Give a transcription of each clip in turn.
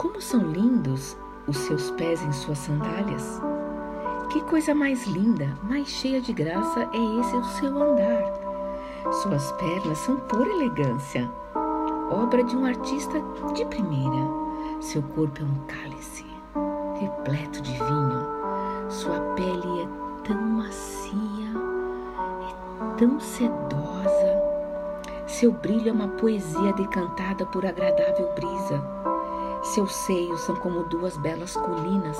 Como são lindos os seus pés em suas sandálias? Que coisa mais linda, mais cheia de graça é esse o seu andar. Suas pernas são pura elegância, obra de um artista de primeira. Seu corpo é um cálice, repleto de vinho. Sua pele é tão macia, é tão sedosa. Seu brilho é uma poesia decantada por agradável brisa. Seus seios são como duas belas colinas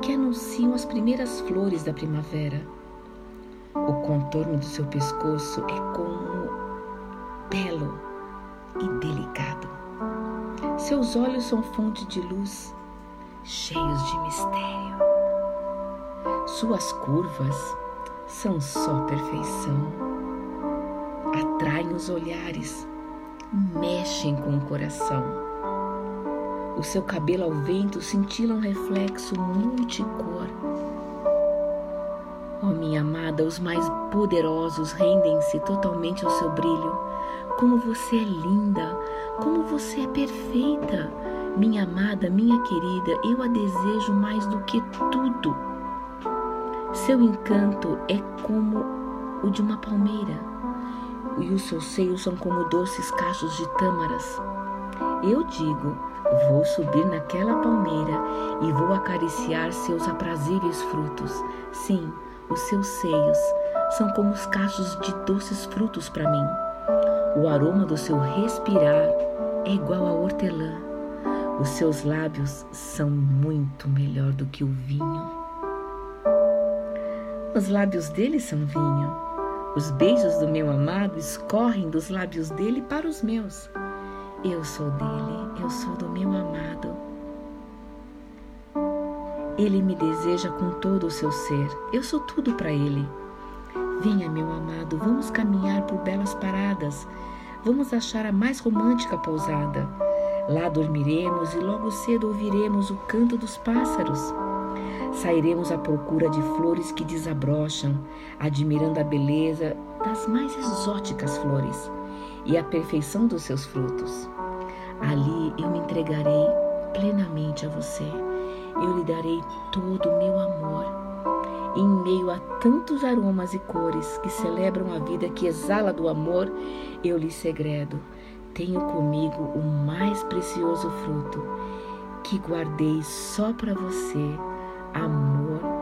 que anunciam as primeiras flores da primavera. O contorno do seu pescoço é como belo e delicado. Seus olhos são fonte de luz, cheios de mistério. Suas curvas são só perfeição. Atraem os olhares, mexem com o coração o seu cabelo ao vento cintila um reflexo multicor. Oh, minha amada, os mais poderosos rendem-se totalmente ao seu brilho. Como você é linda, como você é perfeita. Minha amada, minha querida, eu a desejo mais do que tudo. Seu encanto é como o de uma palmeira, e os seus seios são como doces cachos de tâmaras. Eu digo, Vou subir naquela palmeira e vou acariciar seus aprazíveis frutos. Sim, os seus seios são como os cachos de doces frutos para mim. O aroma do seu respirar é igual a hortelã. Os seus lábios são muito melhor do que o vinho. Os lábios dele são vinho. Os beijos do meu amado escorrem dos lábios dele para os meus. Eu sou dele, eu sou do meu amado. Ele me deseja com todo o seu ser, eu sou tudo para ele. Venha, meu amado, vamos caminhar por belas paradas, vamos achar a mais romântica pousada. Lá dormiremos e logo cedo ouviremos o canto dos pássaros. Sairemos à procura de flores que desabrocham, admirando a beleza das mais exóticas flores e a perfeição dos seus frutos. Ali eu me entregarei plenamente a você. Eu lhe darei todo o meu amor. Em meio a tantos aromas e cores que celebram a vida que exala do amor, eu lhe segredo. Tenho comigo o mais precioso fruto que guardei só para você, amor